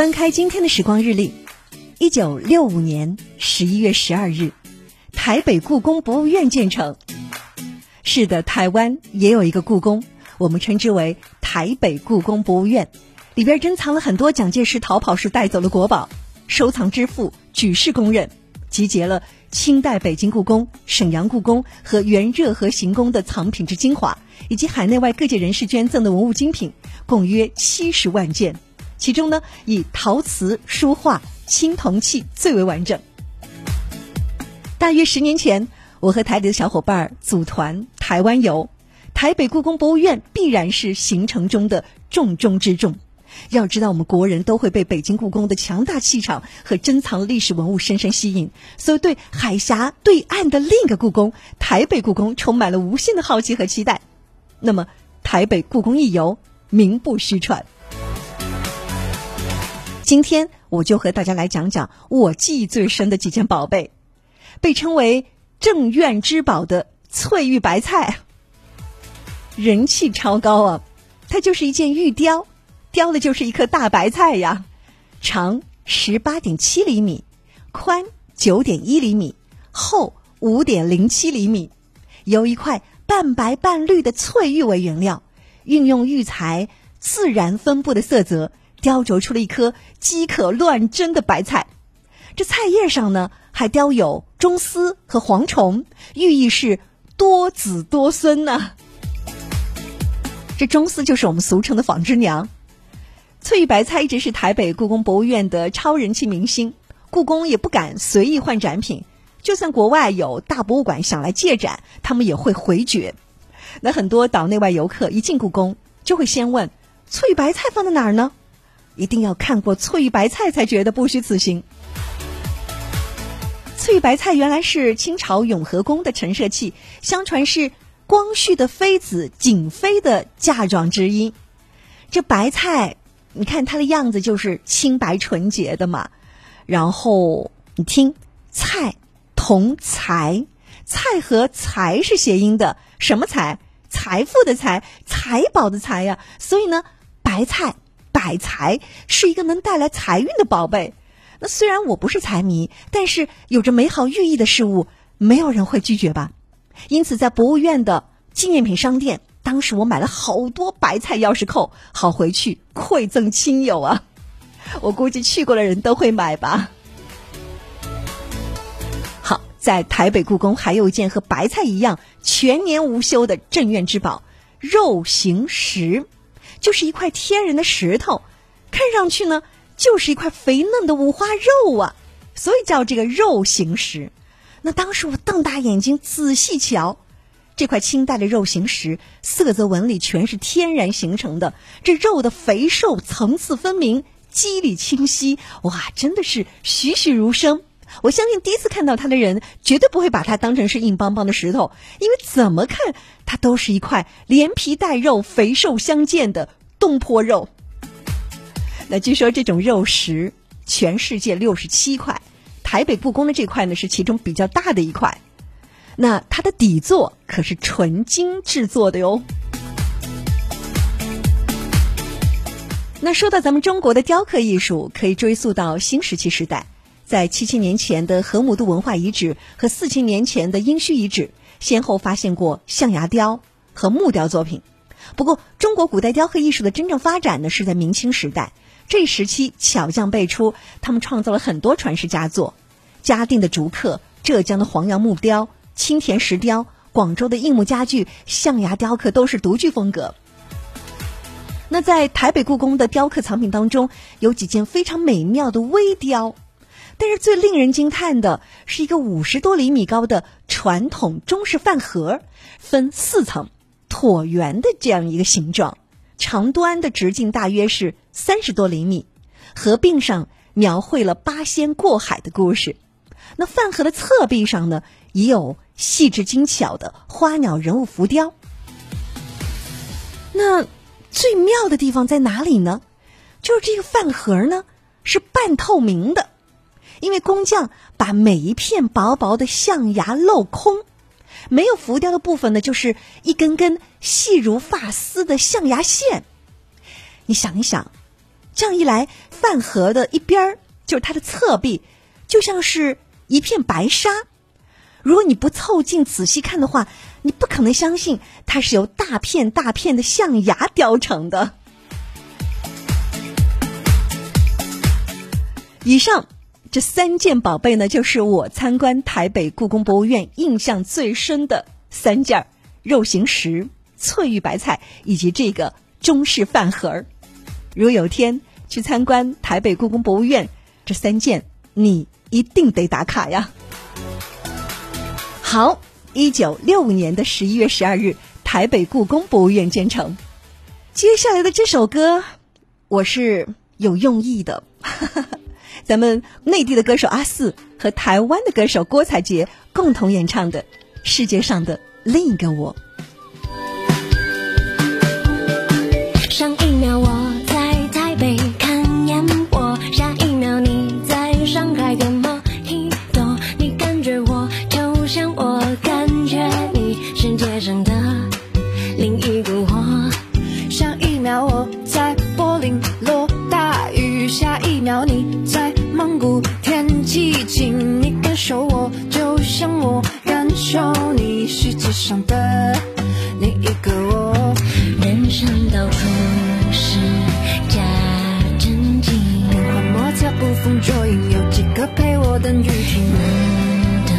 翻开今天的时光日历，一九六五年十一月十二日，台北故宫博物院建成。是的，台湾也有一个故宫，我们称之为台北故宫博物院，里边珍藏了很多蒋介石逃跑时带走的国宝，收藏之富举世公认，集结了清代北京故宫、沈阳故宫和原热河行宫的藏品之精华，以及海内外各界人士捐赠的文物精品，共约七十万件。其中呢，以陶瓷、书画、青铜器最为完整。大约十年前，我和台里的小伙伴组团台湾游，台北故宫博物院必然是行程中的重中之重。要知道，我们国人都会被北京故宫的强大气场和珍藏历史文物深深吸引，所以对海峡对岸的另一个故宫——台北故宫，充满了无限的好奇和期待。那么，台北故宫一游，名不虚传。今天我就和大家来讲讲我记忆最深的几件宝贝，被称为镇院之宝的翠玉白菜，人气超高啊！它就是一件玉雕，雕的就是一颗大白菜呀，长十八点七厘米，宽九点一厘米，厚五点零七厘米，由一块半白半绿的翠玉为原料，运用玉材自然分布的色泽。雕琢出了一颗饥渴乱真的白菜，这菜叶上呢还雕有螽斯和蝗虫，寓意是多子多孙呢。这螽斯就是我们俗称的纺织娘。翠玉白菜一直是台北故宫博物院的超人气明星，故宫也不敢随意换展品，就算国外有大博物馆想来借展，他们也会回绝。那很多岛内外游客一进故宫，就会先问：翠玉白菜放在哪儿呢？一定要看过翠玉白菜才觉得不虚此行。翠白菜原来是清朝永和宫的陈设器，相传是光绪的妃子瑾妃的嫁妆之一。这白菜，你看它的样子就是清白纯洁的嘛。然后你听，菜同财，菜和财是谐音的，什么财？财富的财，财宝的财呀。所以呢，白菜。百财是一个能带来财运的宝贝。那虽然我不是财迷，但是有着美好寓意的事物，没有人会拒绝吧？因此，在博物院的纪念品商店，当时我买了好多白菜钥匙扣，好回去馈赠亲友啊。我估计去过的人都会买吧。好，在台北故宫还有一件和白菜一样全年无休的镇院之宝——肉形石。就是一块天然的石头，看上去呢就是一块肥嫩的五花肉啊，所以叫这个肉形石。那当时我瞪大眼睛仔细瞧，这块清代的肉形石，色泽纹理全是天然形成的，这肉的肥瘦层次分明，肌理清晰，哇，真的是栩栩如生。我相信第一次看到它的人，绝对不会把它当成是硬邦邦的石头，因为怎么看它都是一块连皮带肉、肥瘦相间的东坡肉。那据说这种肉石，全世界六十七块，台北故宫的这块呢是其中比较大的一块。那它的底座可是纯金制作的哟。那说到咱们中国的雕刻艺术，可以追溯到新石器时代。在七千年前的河姆渡文化遗址和四千年前的殷墟遗址，先后发现过象牙雕和木雕作品。不过，中国古代雕刻艺术的真正发展呢，是在明清时代。这一时期巧匠辈出，他们创造了很多传世佳作：嘉定的竹刻、浙江的黄杨木雕、青田石雕、广州的硬木家具、象牙雕刻都是独具风格。那在台北故宫的雕刻藏品当中，有几件非常美妙的微雕。但是最令人惊叹的是一个五十多厘米高的传统中式饭盒，分四层，椭圆的这样一个形状，长端的直径大约是三十多厘米，合并上描绘了八仙过海的故事。那饭盒的侧壁上呢，也有细致精巧的花鸟人物浮雕。那最妙的地方在哪里呢？就是这个饭盒呢是半透明的。因为工匠把每一片薄薄的象牙镂空，没有浮雕的部分呢，就是一根根细如发丝的象牙线。你想一想，这样一来，饭盒的一边儿就是它的侧壁，就像是一片白纱。如果你不凑近仔细看的话，你不可能相信它是由大片大片的象牙雕成的。以上这三件宝贝呢，就是我参观台北故宫博物院印象最深的三件肉形石、翠玉白菜以及这个中式饭盒儿如有天去参观台北故宫博物院，这三件你一定得打卡呀！好，一九六五年的十一月十二日，台北故宫博物院建成。接下来的这首歌，我是有用意的。哈哈哈咱们内地的歌手阿四和台湾的歌手郭采洁共同演唱的《世界上的另一个我》。上的另一个我。人生到处是假正经，变幻莫测，捕风捉影，有几个陪我等雨停？你的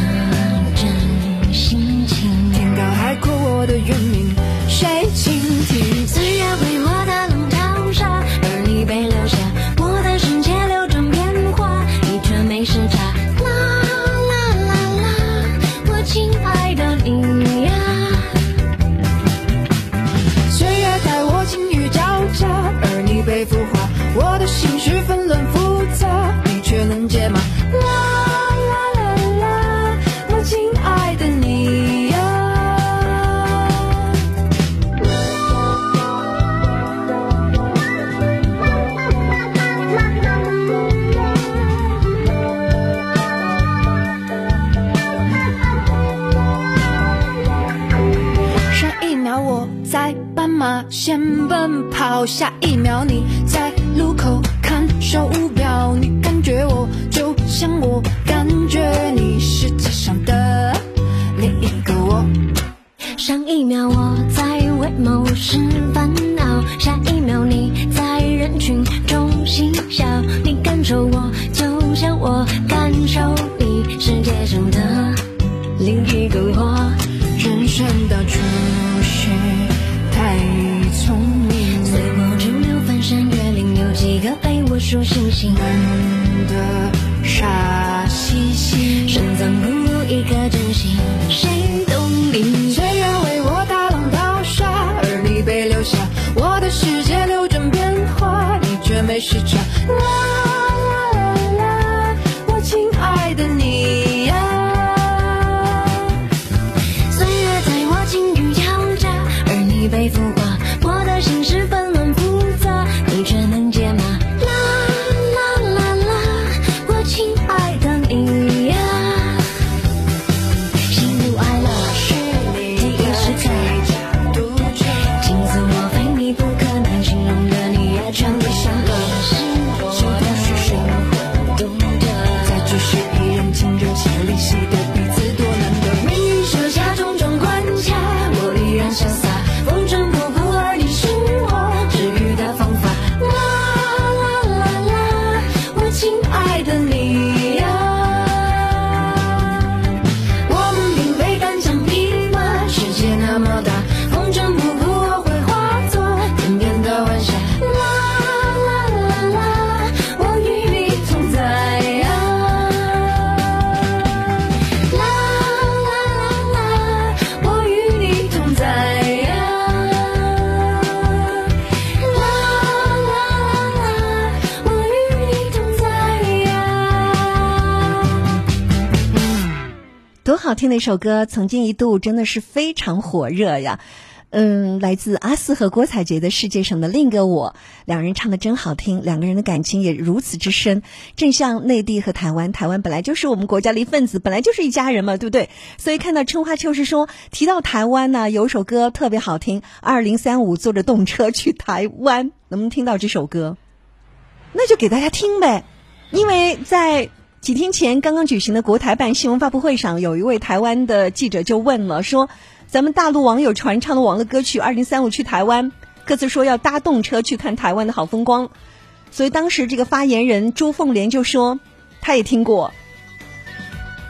真心情，天高海阔，我的原名，谁倾奔跑，下一秒你在路口看手表，你感觉我就像我感觉你，世界上的另一个我。上一秒我在为某事烦恼，下一秒你在人群中嬉笑，你感受我就像我多好听的一首歌，曾经一度真的是非常火热呀。嗯，来自阿四和郭采洁的《世界上的另一个我》，两人唱的真好听，两个人的感情也如此之深。正像内地和台湾，台湾本来就是我们国家的一份子，本来就是一家人嘛，对不对？所以看到春花秋实说提到台湾呢，有首歌特别好听，《二零三五坐着动车去台湾》，能不能听到这首歌？那就给大家听呗。因为在几天前刚刚举行的国台办新闻发布会上，有一位台湾的记者就问了，说咱们大陆网友传唱的网络歌曲《二零三五去台湾》，各自说要搭动车去看台湾的好风光，所以当时这个发言人朱凤莲就说，他也听过。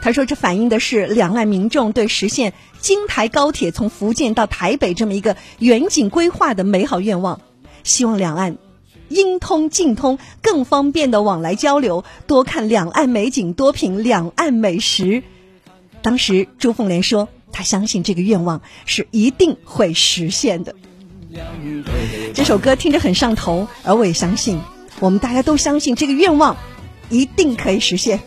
他说：“这反映的是两岸民众对实现京台高铁从福建到台北这么一个远景规划的美好愿望，希望两岸应通尽通，更方便的往来交流，多看两岸美景，多品两岸美食。”当时朱凤莲说：“她相信这个愿望是一定会实现的。”这首歌听着很上头，而我也相信，我们大家都相信这个愿望一定可以实现。